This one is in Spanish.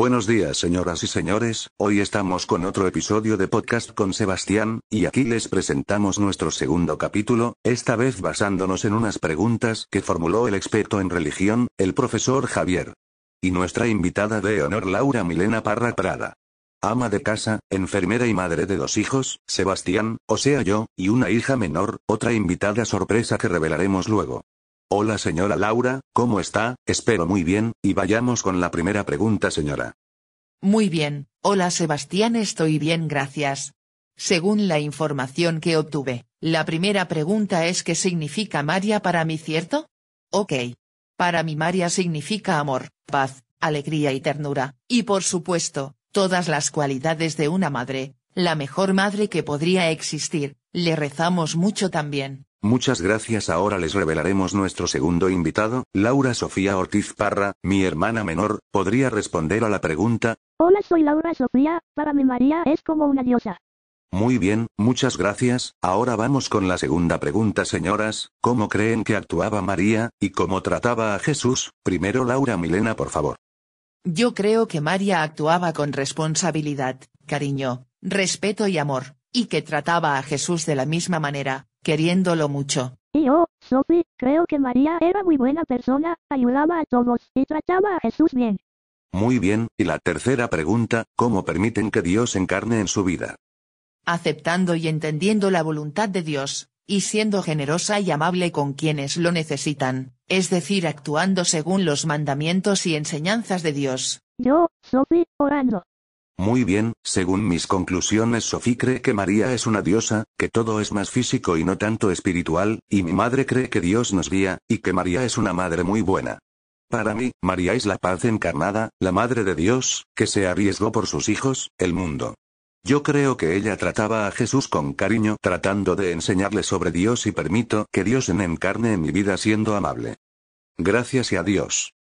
Buenos días señoras y señores, hoy estamos con otro episodio de podcast con Sebastián, y aquí les presentamos nuestro segundo capítulo, esta vez basándonos en unas preguntas que formuló el experto en religión, el profesor Javier. Y nuestra invitada de honor Laura Milena Parra Prada. Ama de casa, enfermera y madre de dos hijos, Sebastián, o sea yo, y una hija menor, otra invitada sorpresa que revelaremos luego. Hola señora Laura, ¿cómo está? Espero muy bien, y vayamos con la primera pregunta señora. Muy bien, hola Sebastián, estoy bien, gracias. Según la información que obtuve, la primera pregunta es ¿qué significa María para mí, cierto? Ok. Para mí María significa amor, paz, alegría y ternura, y por supuesto, todas las cualidades de una madre, la mejor madre que podría existir, le rezamos mucho también. Muchas gracias. Ahora les revelaremos nuestro segundo invitado, Laura Sofía Ortiz Parra, mi hermana menor, podría responder a la pregunta. Hola, soy Laura Sofía, para mi María es como una diosa. Muy bien, muchas gracias. Ahora vamos con la segunda pregunta, señoras. ¿Cómo creen que actuaba María, y cómo trataba a Jesús? Primero Laura Milena, por favor. Yo creo que María actuaba con responsabilidad, cariño, respeto y amor, y que trataba a Jesús de la misma manera, queriéndolo mucho. Y yo, Sophie, creo que María era muy buena persona, ayudaba a todos y trataba a Jesús bien. Muy bien, y la tercera pregunta, ¿cómo permiten que Dios encarne en su vida? Aceptando y entendiendo la voluntad de Dios, y siendo generosa y amable con quienes lo necesitan, es decir, actuando según los mandamientos y enseñanzas de Dios. Yo, Sophie, orando. Muy bien, según mis conclusiones Sofía cree que María es una diosa, que todo es más físico y no tanto espiritual, y mi madre cree que Dios nos guía, y que María es una madre muy buena. Para mí, María es la paz encarnada, la madre de Dios, que se arriesgó por sus hijos, el mundo. Yo creo que ella trataba a Jesús con cariño, tratando de enseñarle sobre Dios y permito que Dios en encarne en mi vida siendo amable. Gracias y a Dios.